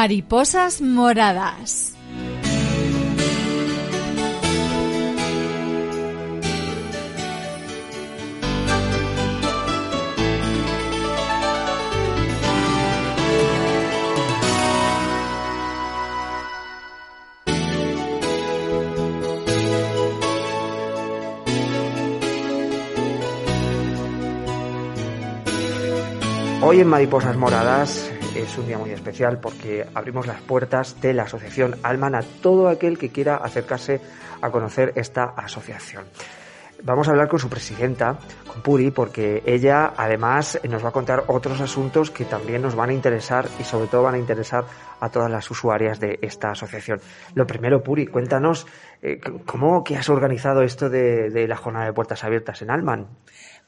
Mariposas moradas. Hoy en Mariposas Moradas es un día muy especial porque abrimos las puertas de la asociación Alman a todo aquel que quiera acercarse a conocer esta asociación. Vamos a hablar con su presidenta, con Puri, porque ella además nos va a contar otros asuntos que también nos van a interesar y sobre todo van a interesar a todas las usuarias de esta asociación. Lo primero, Puri, cuéntanos eh, cómo que has organizado esto de, de la jornada de puertas abiertas en Alman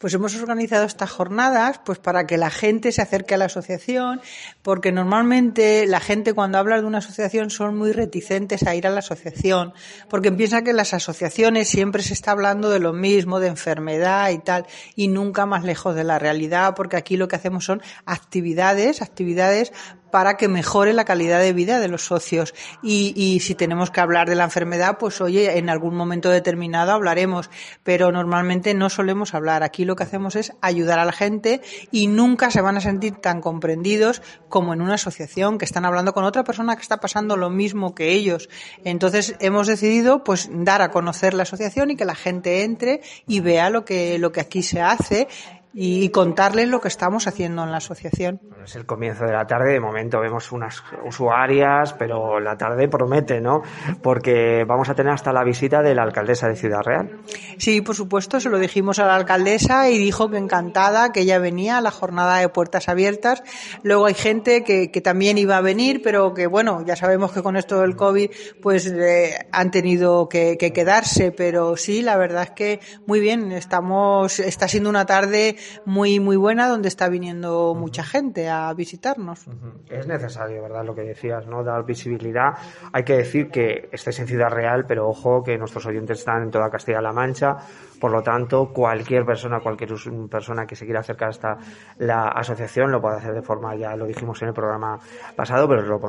pues hemos organizado estas jornadas pues para que la gente se acerque a la asociación, porque normalmente la gente cuando habla de una asociación son muy reticentes a ir a la asociación, porque piensa que las asociaciones siempre se está hablando de lo mismo, de enfermedad y tal, y nunca más lejos de la realidad, porque aquí lo que hacemos son actividades, actividades para que mejore la calidad de vida de los socios. Y, y, si tenemos que hablar de la enfermedad, pues oye, en algún momento determinado hablaremos, pero normalmente no solemos hablar. Aquí lo que hacemos es ayudar a la gente y nunca se van a sentir tan comprendidos como en una asociación que están hablando con otra persona que está pasando lo mismo que ellos. Entonces hemos decidido pues dar a conocer la asociación y que la gente entre y vea lo que, lo que aquí se hace y contarles lo que estamos haciendo en la asociación. es el comienzo de la tarde, de momento vemos unas usuarias, pero la tarde promete, ¿no? Porque vamos a tener hasta la visita de la alcaldesa de Ciudad Real. Sí, por supuesto, se lo dijimos a la alcaldesa y dijo que encantada, que ella venía a la jornada de puertas abiertas. Luego hay gente que, que también iba a venir, pero que bueno, ya sabemos que con esto del COVID pues eh, han tenido que, que quedarse, pero sí, la verdad es que muy bien, estamos, está siendo una tarde muy, muy buena donde está viniendo mucha gente a visitarnos. Es necesario, ¿verdad? Lo que decías, ¿no? Dar visibilidad. Hay que decir que estáis en Ciudad Real, pero ojo que nuestros oyentes están en toda Castilla-La Mancha. Por lo tanto, cualquier persona, cualquier persona que se quiera acercar hasta la asociación lo puede hacer de forma, ya lo dijimos en el programa pasado, pero lo,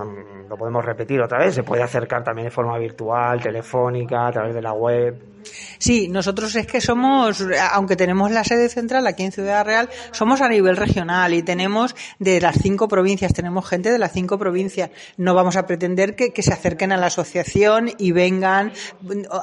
lo podemos repetir otra vez. Se puede acercar también de forma virtual, telefónica, a través de la web. Sí, nosotros es que somos, aunque tenemos la sede central aquí en Ciudad Real, somos a nivel regional y tenemos de las cinco provincias, tenemos gente de las cinco provincias. No vamos a pretender que, que se acerquen a la asociación y vengan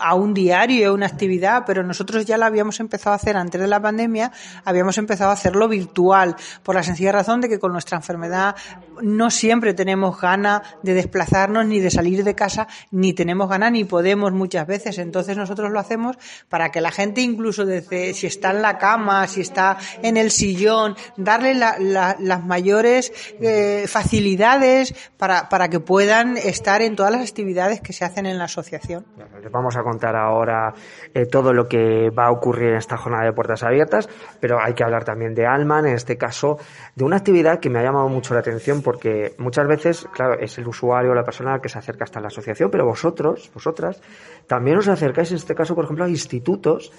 a un diario, a una actividad, pero nosotros ya la habíamos empezado a hacer antes de la pandemia, habíamos empezado a hacerlo virtual, por la sencilla razón de que con nuestra enfermedad no siempre tenemos ganas de desplazarnos ni de salir de casa, ni tenemos ganas ni podemos muchas veces. Entonces nosotros lo hacemos para que la gente incluso desde si está en la cama, si está en el sillón, darle la, la, las mayores eh, facilidades para, para que puedan estar en todas las actividades que se hacen en la asociación. Les vamos a contar ahora eh, todo lo que va a ocurrir en esta jornada de puertas abiertas, pero hay que hablar también de Alman, en este caso, de una actividad que me ha llamado mucho la atención porque muchas veces, claro, es el usuario, la persona que se acerca hasta la asociación, pero vosotros, vosotras, también os acercáis en este caso, por ejemplo, a institutos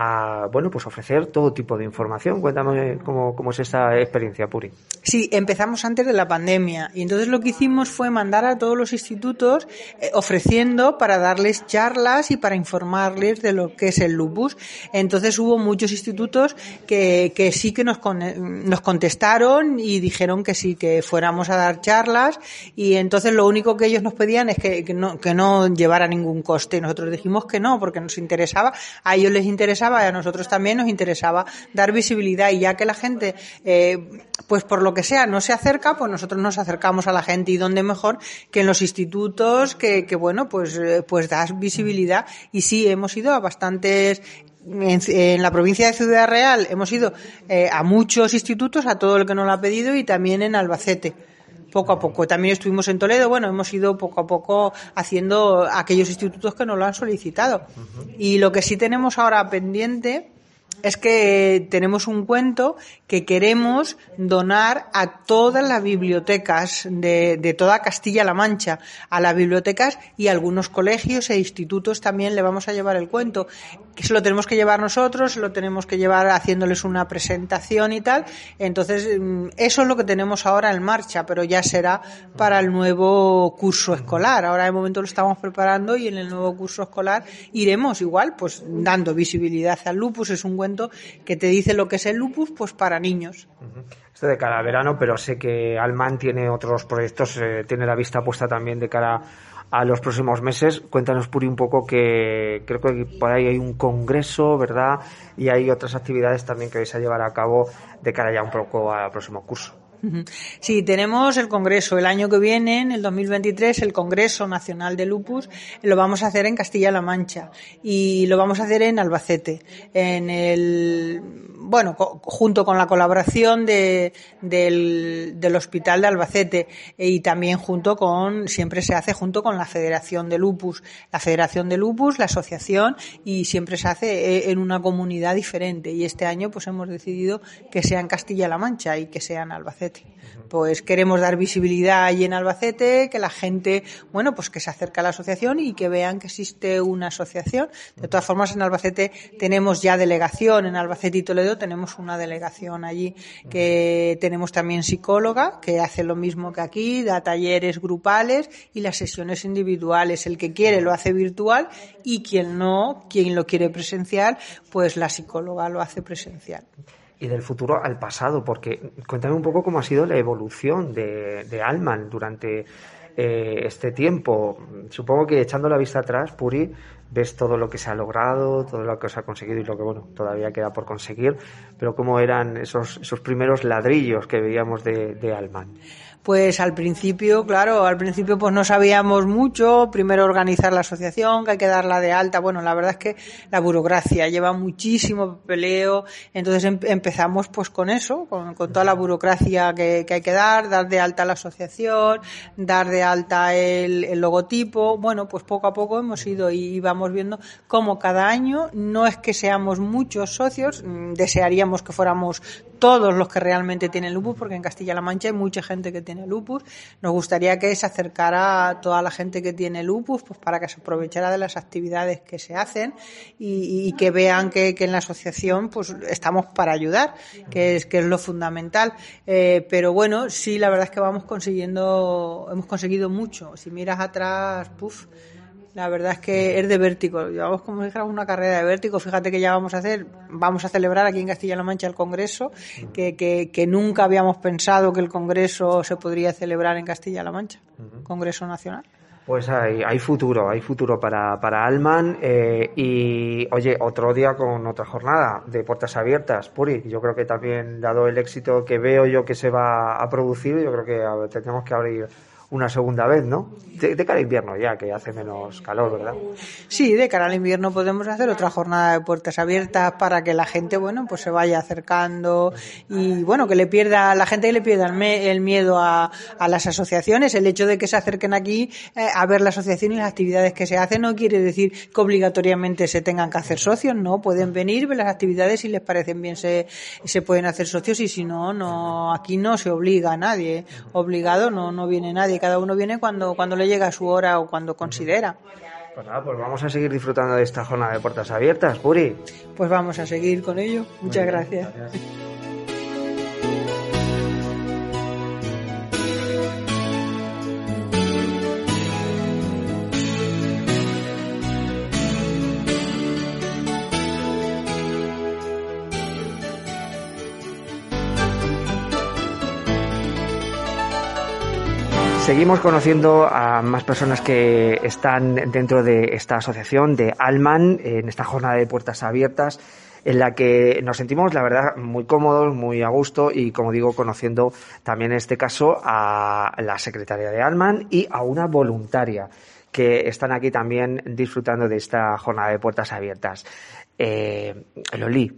a bueno pues ofrecer todo tipo de información. Cuéntame cómo, es esa experiencia, Puri. Sí, empezamos antes de la pandemia y entonces lo que hicimos fue mandar a todos los institutos eh, ofreciendo para darles charlas y para informarles de lo que es el lupus. Entonces hubo muchos institutos que, que sí que nos, con, nos contestaron y dijeron que sí, que fuéramos a dar charlas y entonces lo único que ellos nos pedían es que, que no, que no llevara ningún coste. Nosotros dijimos que no, porque nos interesaba, a ellos les interesaba y a nosotros también nos interesaba dar visibilidad. Y ya que la gente, eh, pues por lo que sea, no se acerca, pues nosotros nos acercamos a la gente. Y dónde mejor que en los institutos que, que bueno, pues, eh, pues das visibilidad y sí, hemos ido a bastantes en, en, la provincia de Ciudad Real hemos ido eh, a muchos institutos, a todo el que nos lo ha pedido y también en Albacete poco a poco. También estuvimos en Toledo, bueno, hemos ido poco a poco haciendo aquellos institutos que nos lo han solicitado. Uh -huh. Y lo que sí tenemos ahora pendiente es que tenemos un cuento que queremos donar a todas las bibliotecas de, de toda Castilla-La Mancha, a las bibliotecas y a algunos colegios e institutos también le vamos a llevar el cuento. Se lo tenemos que llevar nosotros, se lo tenemos que llevar haciéndoles una presentación y tal. Entonces, mm, eso es lo que tenemos ahora en marcha, pero ya será para el nuevo curso escolar. Ahora de momento lo estamos preparando y en el nuevo curso escolar iremos igual, pues dando visibilidad al lupus. Es un cuento que te dice lo que es el lupus, pues para niños. Esto de cara al verano, pero sé que Alman tiene otros proyectos, eh, tiene la vista puesta también de cara a los próximos meses. Cuéntanos, Puri, un poco que creo que por ahí hay un congreso, ¿verdad? Y hay otras actividades también que vais a llevar a cabo de cara ya un poco al próximo curso. Sí, tenemos el Congreso. El año que viene, en el 2023, el Congreso Nacional de Lupus lo vamos a hacer en Castilla-La Mancha y lo vamos a hacer en Albacete, en el bueno, junto con la colaboración de, del, del, Hospital de Albacete y también junto con, siempre se hace junto con la Federación de Lupus, la Federación de Lupus, la asociación y siempre se hace eh, en una comunidad diferente y este año pues hemos decidido que sea en Castilla-La Mancha y que sea en Albacete. Pues queremos dar visibilidad allí en Albacete, que la gente, bueno, pues que se acerque a la asociación y que vean que existe una asociación. De todas formas, en Albacete tenemos ya delegación, en Albacete y Toledo tenemos una delegación allí que tenemos también psicóloga que hace lo mismo que aquí, da talleres grupales y las sesiones individuales. El que quiere lo hace virtual y quien no, quien lo quiere presencial, pues la psicóloga lo hace presencial y del futuro al pasado, porque cuéntame un poco cómo ha sido la evolución de, de Alman durante eh, este tiempo. Supongo que echando la vista atrás, Puri, ves todo lo que se ha logrado, todo lo que se ha conseguido y lo que, bueno, todavía queda por conseguir, pero cómo eran esos, esos primeros ladrillos que veíamos de, de Alman pues al principio, claro, al principio pues no sabíamos mucho, primero organizar la asociación, que hay que darla de alta, bueno, la verdad es que la burocracia lleva muchísimo peleo, entonces em, empezamos pues con eso, con, toda la burocracia que, hay que dar, dar de alta la asociación, dar de alta el, el, logotipo, bueno, pues poco a poco hemos ido y vamos viendo cómo cada año no es que seamos muchos socios, mm, desearíamos que fuéramos todos los que realmente tienen lupus, porque en Castilla-La Mancha hay mucha gente que tiene lupus. Nos gustaría que se acercara a toda la gente que tiene lupus, pues para que se aprovechara de las actividades que se hacen y, que vean que, en la asociación pues estamos para ayudar, que es, que es lo fundamental. Eh, pero bueno, sí, la verdad es que vamos consiguiendo, hemos conseguido mucho. Si miras atrás, puff la verdad es que es de vértigo. Llevamos como si una carrera de vértigo. Fíjate que ya vamos a hacer, vamos a celebrar aquí en Castilla-La Mancha el Congreso, que, que, nunca habíamos pensado que el Congreso se podría celebrar en Castilla-La Mancha, Congreso Nacional. Pues hay, hay futuro, hay futuro para, para Alman. Eh, y oye, otro día con otra jornada de puertas abiertas, Puri. Yo creo que también, dado el éxito que veo yo que se va a producir, yo creo que tenemos que abrir una segunda vez, ¿no? De, cara al invierno ya, que hace menos calor, ¿verdad? Sí, de cara al invierno podemos hacer otra jornada de puertas abiertas para que la gente, bueno, pues se vaya acercando y, bueno, que le pierda, la gente le pierda el, miedo a, a, las asociaciones. El hecho de que se acerquen aquí eh, a ver la asociación y las actividades que se hacen no quiere decir que obligatoriamente se tengan que hacer socios, no, pueden venir, ver las actividades y les parecen bien se, se pueden hacer socios y si no, no, aquí no se obliga a nadie. Obligado no, no viene nadie cada uno viene cuando, cuando le llega su hora o cuando considera. Pues nada, pues vamos a seguir disfrutando de esta jornada de puertas abiertas, Puri. Pues vamos a seguir con ello. Muchas gracias. Seguimos conociendo a más personas que están dentro de esta asociación de Alman en esta jornada de puertas abiertas en la que nos sentimos, la verdad, muy cómodos, muy a gusto y, como digo, conociendo también en este caso a la secretaria de Alman y a una voluntaria que están aquí también disfrutando de esta jornada de puertas abiertas. Eh, Loli,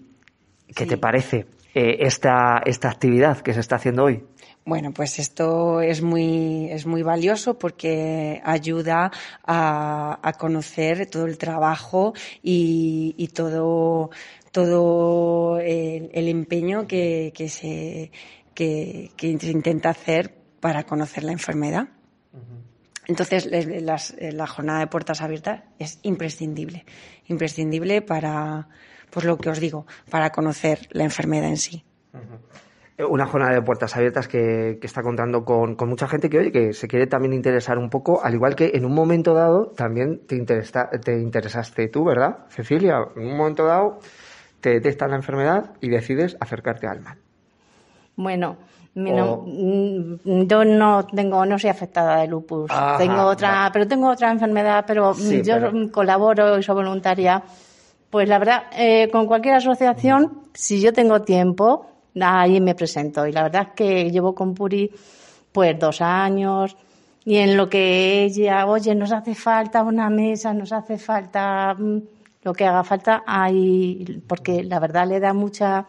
¿qué te parece eh, esta, esta actividad que se está haciendo hoy? Bueno, pues esto es muy, es muy valioso porque ayuda a, conocer todo el trabajo y, todo, todo el, empeño que, se, que, se intenta hacer para conocer la enfermedad. Entonces, la jornada de puertas abiertas es imprescindible, imprescindible para, pues lo que os digo, para conocer la enfermedad en sí una jornada de puertas abiertas que, está contando con, mucha gente que, oye, que se quiere también interesar un poco, al igual que en un momento dado también te, te interesaste tú, ¿verdad, Cecilia? En un momento dado te detectas la enfermedad y decides acercarte al mal. Bueno, mm, yo no tengo, no soy afectada de lupus. tengo otra, pero tengo otra enfermedad, pero yo colaboro y soy voluntaria. Pues la verdad, eh, con cualquier asociación, si yo tengo tiempo, ahí me presento. Y la verdad es que llevo con Puri pues dos años y en lo que ella, oye, nos hace falta una mesa, nos hace falta mm, lo que haga falta, ahí, porque la verdad le da mucha,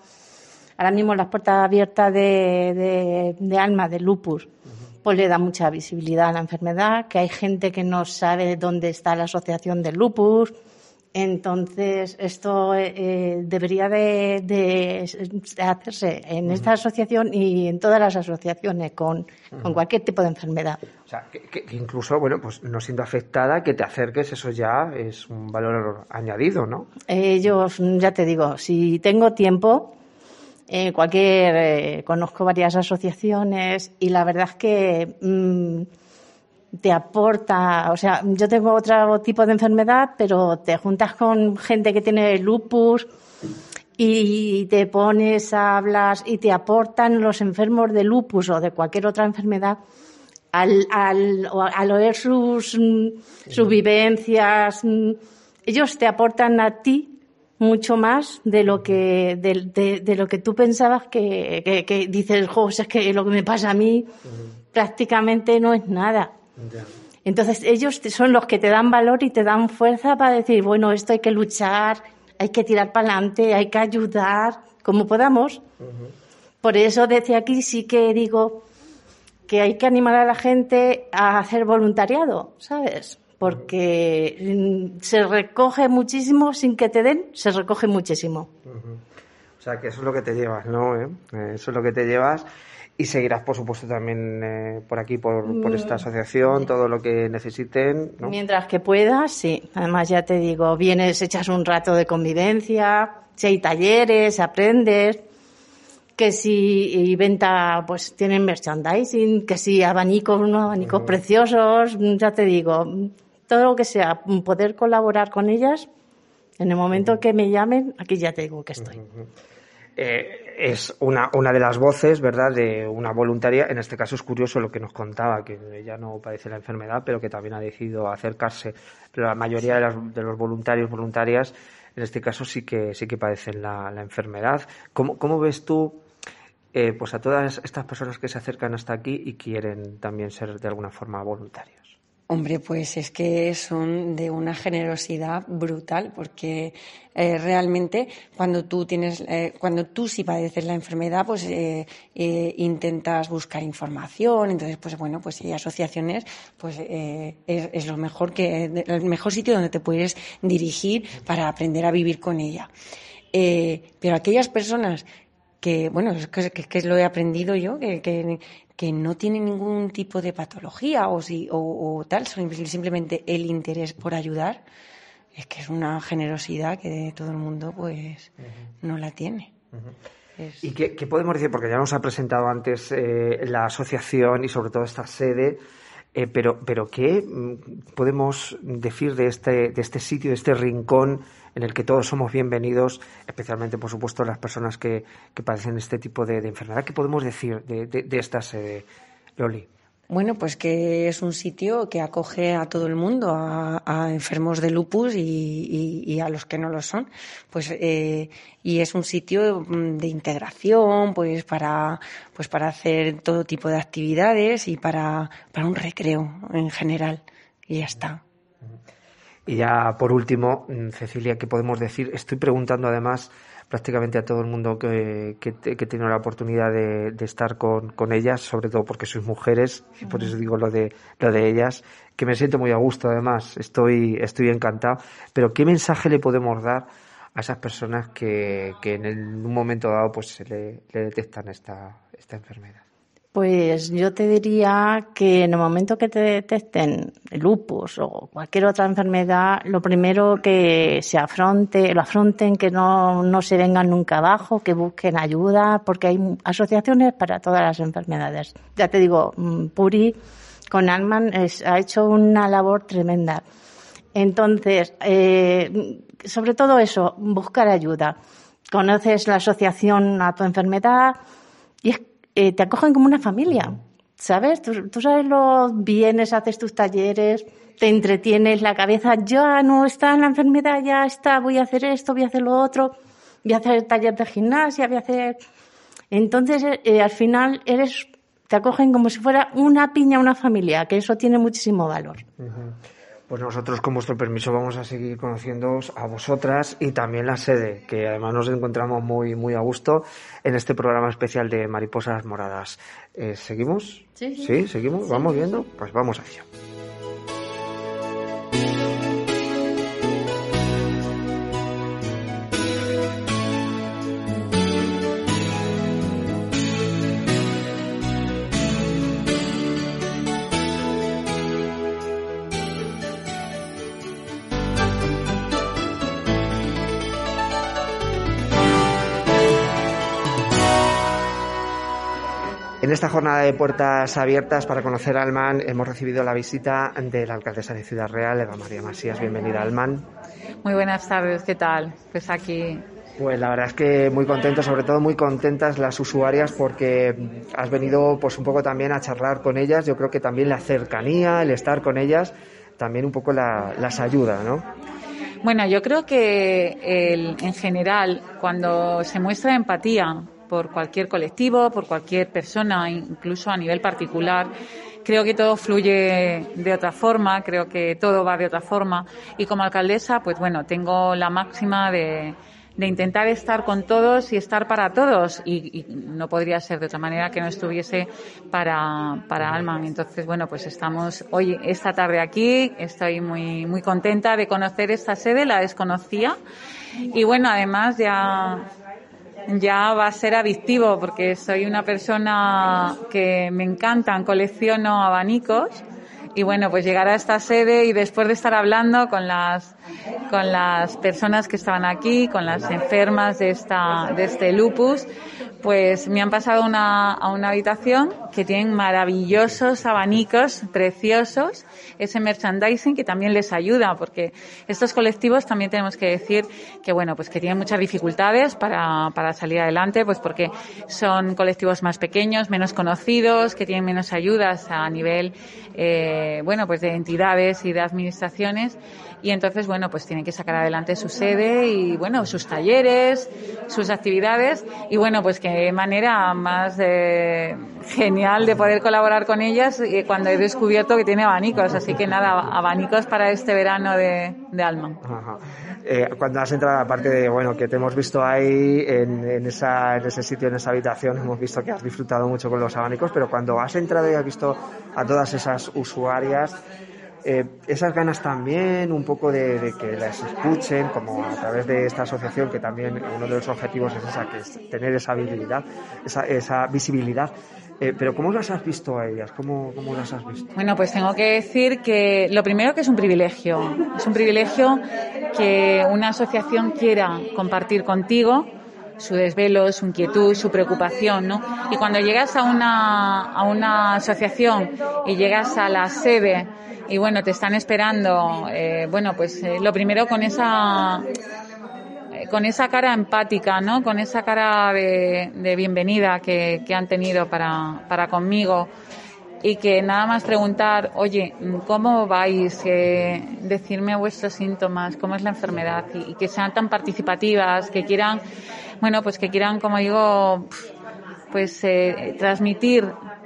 ahora mismo las puertas abiertas de, de, alma, de lupus, pues le da mucha visibilidad a la enfermedad, que hay gente que no sabe dónde está la asociación de lupus, entonces, esto eh, eh, debería de, hacerse en esta asociación y en todas las asociaciones con, cualquier tipo de enfermedad. O sea, que, incluso, bueno, pues no siendo afectada, que te acerques, eso ya es un valor añadido, ¿no? Ellos, ya te digo, si tengo tiempo, eh, cualquier, conozco varias asociaciones y la verdad es que... Mm, te aporta, o sea, yo tengo otro tipo de enfermedad, pero te juntas con gente que tiene lupus y te pones, hablas y te aportan los enfermos de lupus o de cualquier otra enfermedad al, al, al oír sus, sus vivencias, ellos te aportan a ti mucho más de lo que de, de, lo que tú pensabas que, que, que dices, José, es que lo que me pasa a mí prácticamente no es nada. Entonces ellos son los que te dan valor y te dan fuerza para decir, bueno, esto hay que luchar, hay que tirar para adelante, hay que ayudar, como podamos. Por eso desde aquí sí que digo que hay que animar a la gente a hacer voluntariado, ¿sabes? Porque se recoge muchísimo sin que te den, se recoge muchísimo. O sea, que eso es lo que te llevas, ¿no? ¿Eh? Eso es lo que te llevas y seguirás, por supuesto, también eh, por aquí, por, esta mm. asociación, todo lo que necesiten. Mientras que puedas, sí. Además, ya te digo, vienes, echas un rato de convivencia, si hay talleres, aprendes, que si venta, pues tienen merchandising, que si abanicos, unos abanicos preciosos, ya te digo, todo lo que sea, poder colaborar con ellas, en el momento que me llamen, aquí ya te digo que estoy. Eh, es una, una de las voces, ¿verdad?, de una voluntaria. En este caso es curioso lo que nos contaba, que ella no padece la enfermedad, pero que también ha decidido acercarse. Pero la mayoría de, las, de los voluntarios, voluntarias, en este caso sí que, sí que padecen la, enfermedad. ¿Cómo, ¿Cómo, ves tú eh, pues a todas estas personas que se acercan hasta aquí y quieren también ser de alguna forma voluntarios? Hombre, pues es que son de una generosidad brutal, porque eh, realmente cuando tú tienes, eh, cuando tú sí padeces la enfermedad, pues eh, intentas buscar información, entonces, pues bueno, pues si hay asociaciones, pues es, es, lo mejor que, el mejor sitio donde te puedes dirigir para aprender a vivir con ella. pero aquellas personas que, bueno, es que, que, lo he aprendido yo, que, que, que no tienen ningún tipo de patología o, si, o, tal, simplemente el interés por ayudar, es que es una generosidad que todo el mundo pues no la tiene. ¿Y qué, podemos decir? Porque ya nos ha presentado antes eh, la asociación y sobre todo esta sede, eh, pero, pero ¿qué mm, podemos decir de este, de este sitio, de este rincón en el que todos somos bienvenidos, especialmente, por supuesto, las personas que, que padecen este tipo de, enfermedad. ¿Qué podemos decir de, de, esta sede, Loli? Bueno, pues que es un sitio que acoge a todo el mundo, a, enfermos de lupus y, a los que no lo son. Pues eh, y es un sitio mm, de integración, pues para pues para hacer todo tipo de actividades y para para un recreo en general y ya está. Y ya por último, mm, Cecilia, ¿qué podemos decir? Estoy preguntando además prácticamente a todo el mundo que, que, que tiene la oportunidad de, de estar con, con, ellas, sobre todo porque sois mujeres, y por eso digo lo de, lo de ellas, que me siento muy a gusto además, estoy, estoy encantado. Pero ¿qué mensaje le podemos dar a esas personas que, que en, el, un momento dado pues se le, le detectan esta, esta enfermedad? Pues yo te diría que en el momento que te detecten lupus o cualquier otra enfermedad, lo primero que se afronte, lo afronten, que no, no se vengan nunca abajo, que busquen ayuda, porque hay asociaciones para todas las enfermedades. Ya te digo, mm, Puri con Alman ha hecho una labor tremenda. Entonces, eh, sobre todo eso, buscar ayuda. Conoces la asociación a tu enfermedad y es eh, te acogen como una familia, ¿sabes? Tú, tú, sabes lo vienes, haces tus talleres, te entretienes la cabeza, ya no está en la enfermedad, ya está, voy a hacer esto, voy a hacer lo otro, voy a hacer taller de gimnasia, voy a hacer... Entonces, eh, al final eres, te acogen como si fuera una piña, una familia, que eso tiene muchísimo valor. Uh -huh. Pues nosotros, con vuestro permiso, vamos a seguir conociéndoos a vosotras y también la sede, que además nos encontramos muy, muy a gusto en este programa especial de Mariposas Moradas. Eh, ¿Seguimos? Sí, sí. ¿Sí? ¿Seguimos? Sí, ¿Vamos viendo? Pues vamos a ello. Esta jornada de puertas abiertas para conocer a Alman hemos recibido la visita de la alcaldesa de Ciudad Real, Eva María Masías. Bienvenida, Alman. Muy buenas tardes, ¿qué tal? Pues aquí. Pues la verdad es que muy contento, sobre todo muy contentas las usuarias porque has venido pues un poco también a charlar con ellas. Yo creo que también la cercanía, el estar con ellas, también un poco la, las ayuda, ¿no? Bueno, yo creo que el, en general, cuando se muestra empatía por cualquier colectivo, por cualquier persona, incluso a nivel particular. Creo que todo fluye de otra forma, creo que todo va de otra forma y como alcaldesa, pues bueno, tengo la máxima de, intentar estar con todos y estar para todos y, y, no podría ser de otra manera que no estuviese para, para Alman. Entonces, bueno, pues estamos hoy, esta tarde aquí, estoy muy, muy contenta de conocer esta sede, la desconocía y bueno, además ya ya va a ser adictivo porque soy una persona que me encantan, colecciono abanicos. Y bueno, pues llegar a esta sede y después de estar hablando con las con las personas que estaban aquí, con las enfermas de esta de este lupus, pues me han pasado una, a una habitación que tienen maravillosos abanicos preciosos, ese merchandising que también les ayuda, porque estos colectivos también tenemos que decir que bueno, pues que tienen muchas dificultades para, para salir adelante, pues porque son colectivos más pequeños, menos conocidos, que tienen menos ayudas a nivel, eh, bueno, pues de entidades y de administraciones y entonces, bueno, pues tienen que sacar adelante su sede y, bueno, sus talleres, sus actividades y, bueno, pues qué manera más eh, genial de poder colaborar con ellas eh, cuando he descubierto que tiene abanicos. Así que nada, abanicos para este verano de, de Alma. Eh, cuando has entrado, aparte de, bueno, que te hemos visto ahí en, en, esa, en ese sitio, en esa habitación, hemos visto que has disfrutado mucho con los abanicos, pero cuando has entrado y has visto a todas esas usuarias, eh, esas ganas también, un poco de, que las escuchen, como a través de esta asociación, que también uno de los objetivos es esa, que es tener esa visibilidad, esa, esa visibilidad. Eh, pero ¿cómo las has visto a ellas? ¿Cómo, ¿Cómo las has visto? Bueno, pues tengo que decir que lo primero que es un privilegio. Es un privilegio que una asociación quiera compartir contigo su desvelo, su inquietud, su preocupación, ¿no? Y cuando llegas a una, a una asociación y llegas a la sede y bueno, te están esperando, eh, bueno, pues eh, lo primero con esa eh, con esa cara empática, ¿no? Con esa cara de, de bienvenida que, que, han tenido para, para conmigo y que nada más preguntar, oye, ¿cómo vais? Eh, decirme vuestros síntomas, cómo es la enfermedad y, y, que sean tan participativas, que quieran, bueno, pues que quieran, como digo, pues eh, transmitir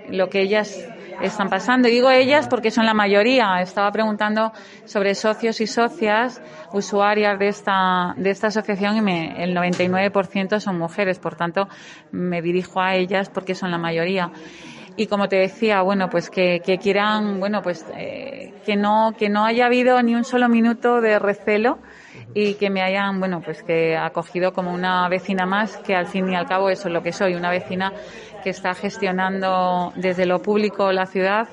lo que ellas están pasando. Y digo ellas porque son la mayoría. Estaba preguntando sobre socios y socias, usuarias de esta, de esta asociación y me, el 99% son mujeres. Por tanto, me dirijo a ellas porque son la mayoría y como te decía, bueno, pues que, que quieran, bueno, pues eh, que no que no haya habido ni un solo minuto de recelo y que me hayan, bueno, pues que acogido como una vecina más, que al fin y al cabo eso es lo que soy, una vecina que está gestionando desde lo público la ciudad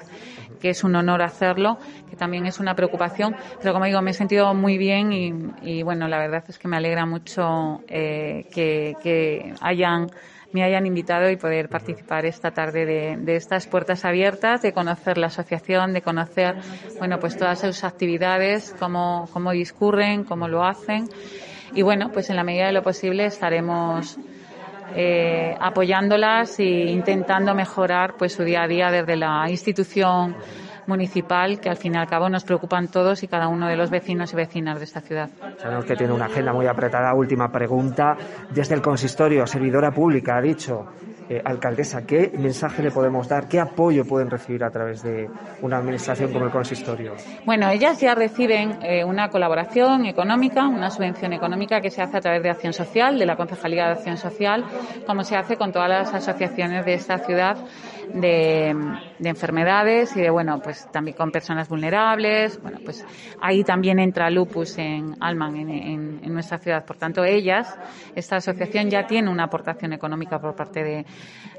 que es un honor hacerlo, que también es una preocupación, pero como digo, me he sentido muy bien y, y bueno, la verdad es que me alegra mucho eh, que, que hayan me hayan invitado y poder participar esta tarde de, estas puertas abiertas, de conocer la asociación, de conocer, bueno, pues todas sus actividades, cómo, cómo discurren, cómo lo hacen. Y bueno, pues en la medida de lo posible estaremos eh, apoyándolas e intentando mejorar pues su día a día desde la institución municipal que al fin y al cabo nos preocupan todos y cada uno de los vecinos y vecinas de esta ciudad. Sabemos que tiene una agenda muy apretada. Última pregunta. Desde el consistorio, servidora pública, ha dicho, eh, alcaldesa, ¿qué mensaje le podemos dar? ¿Qué apoyo pueden recibir a través de una administración como el consistorio? Bueno, ellas ya reciben eh, una colaboración económica, una subvención económica que se hace a través de Acción Social, de la Concejalía de Acción Social, como se hace con todas las asociaciones de esta ciudad de, enfermedades y de, bueno, pues también con personas vulnerables. Bueno, pues ahí también entra Lupus en Alman, en, en nuestra ciudad. Por tanto, ellas, esta asociación ya tiene una aportación económica por parte de,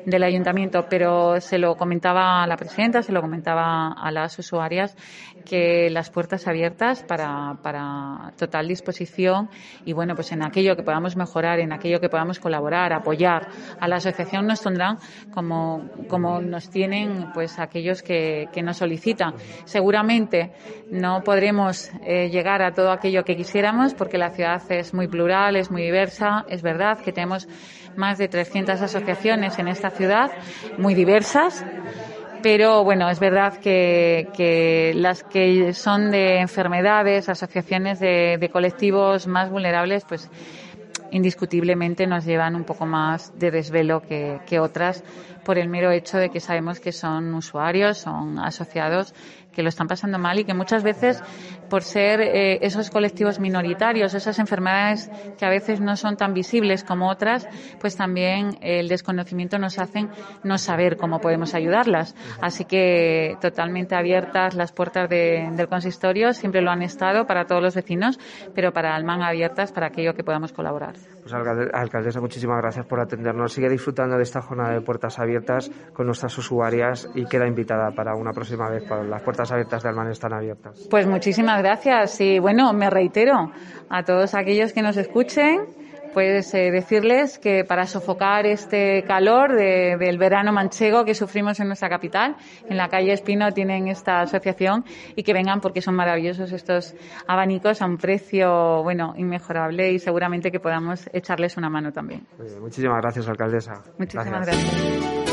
del ayuntamiento, pero se lo comentaba a la presidenta, se lo comentaba a las usuarias que las puertas abiertas para, para total disposición y bueno, pues en aquello que podamos mejorar, en aquello que podamos colaborar, apoyar a la asociación nos tendrán como, como nos tienen pues aquellos que, que nos solicitan. Seguramente no podremos eh, llegar a todo aquello que quisiéramos porque la ciudad es muy plural, es muy diversa, es verdad que tenemos más de 300 asociaciones en esta ciudad, muy diversas. Pero bueno, es verdad que, las que son de enfermedades, asociaciones de, colectivos más vulnerables, pues indiscutiblemente nos llevan un poco más de desvelo que, otras por el mero hecho de que sabemos que son usuarios, son asociados que lo están pasando mal y que muchas veces, por ser eh, esos colectivos minoritarios, esas enfermedades que a veces no son tan visibles como otras, pues también el desconocimiento nos hacen no saber cómo podemos ayudarlas. Así que totalmente abiertas las puertas del consistorio, siempre lo han estado para todos los vecinos, pero para Alman abiertas para aquello que podamos colaborar. Pues alcaldesa, muchísimas gracias por atendernos. Sigue disfrutando de esta jornada de puertas abiertas con nuestras usuarias y queda invitada para una próxima vez para las puertas abiertas de Alman están abiertas. Pues muchísimas gracias y bueno, me reitero a todos aquellos que nos escuchen pues eh, decirles que para sofocar este calor de, del verano manchego que sufrimos en nuestra capital, en la calle Espino tienen esta asociación y que vengan porque son maravillosos estos abanicos a un precio, bueno, inmejorable y seguramente que podamos echarles una mano también. muchísimas gracias, alcaldesa. Muchísimas gracias.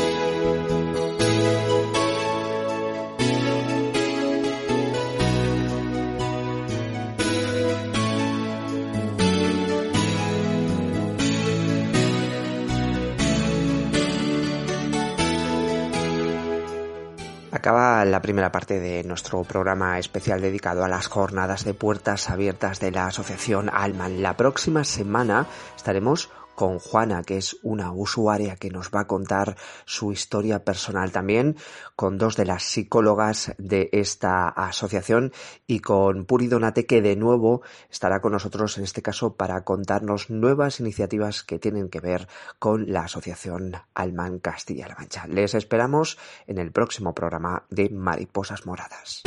Acaba la primera parte de nuestro programa especial dedicado a las jornadas de puertas abiertas de la Asociación Alman. La próxima semana estaremos con Juana, que es una usuaria que nos va a contar su historia personal también, con dos de las psicólogas de esta asociación y con Puri Donate, que de nuevo estará con nosotros en este caso para contarnos nuevas iniciativas que tienen que ver con la asociación Alman Castilla-La Mancha. Les esperamos en el próximo programa de Mariposas Moradas.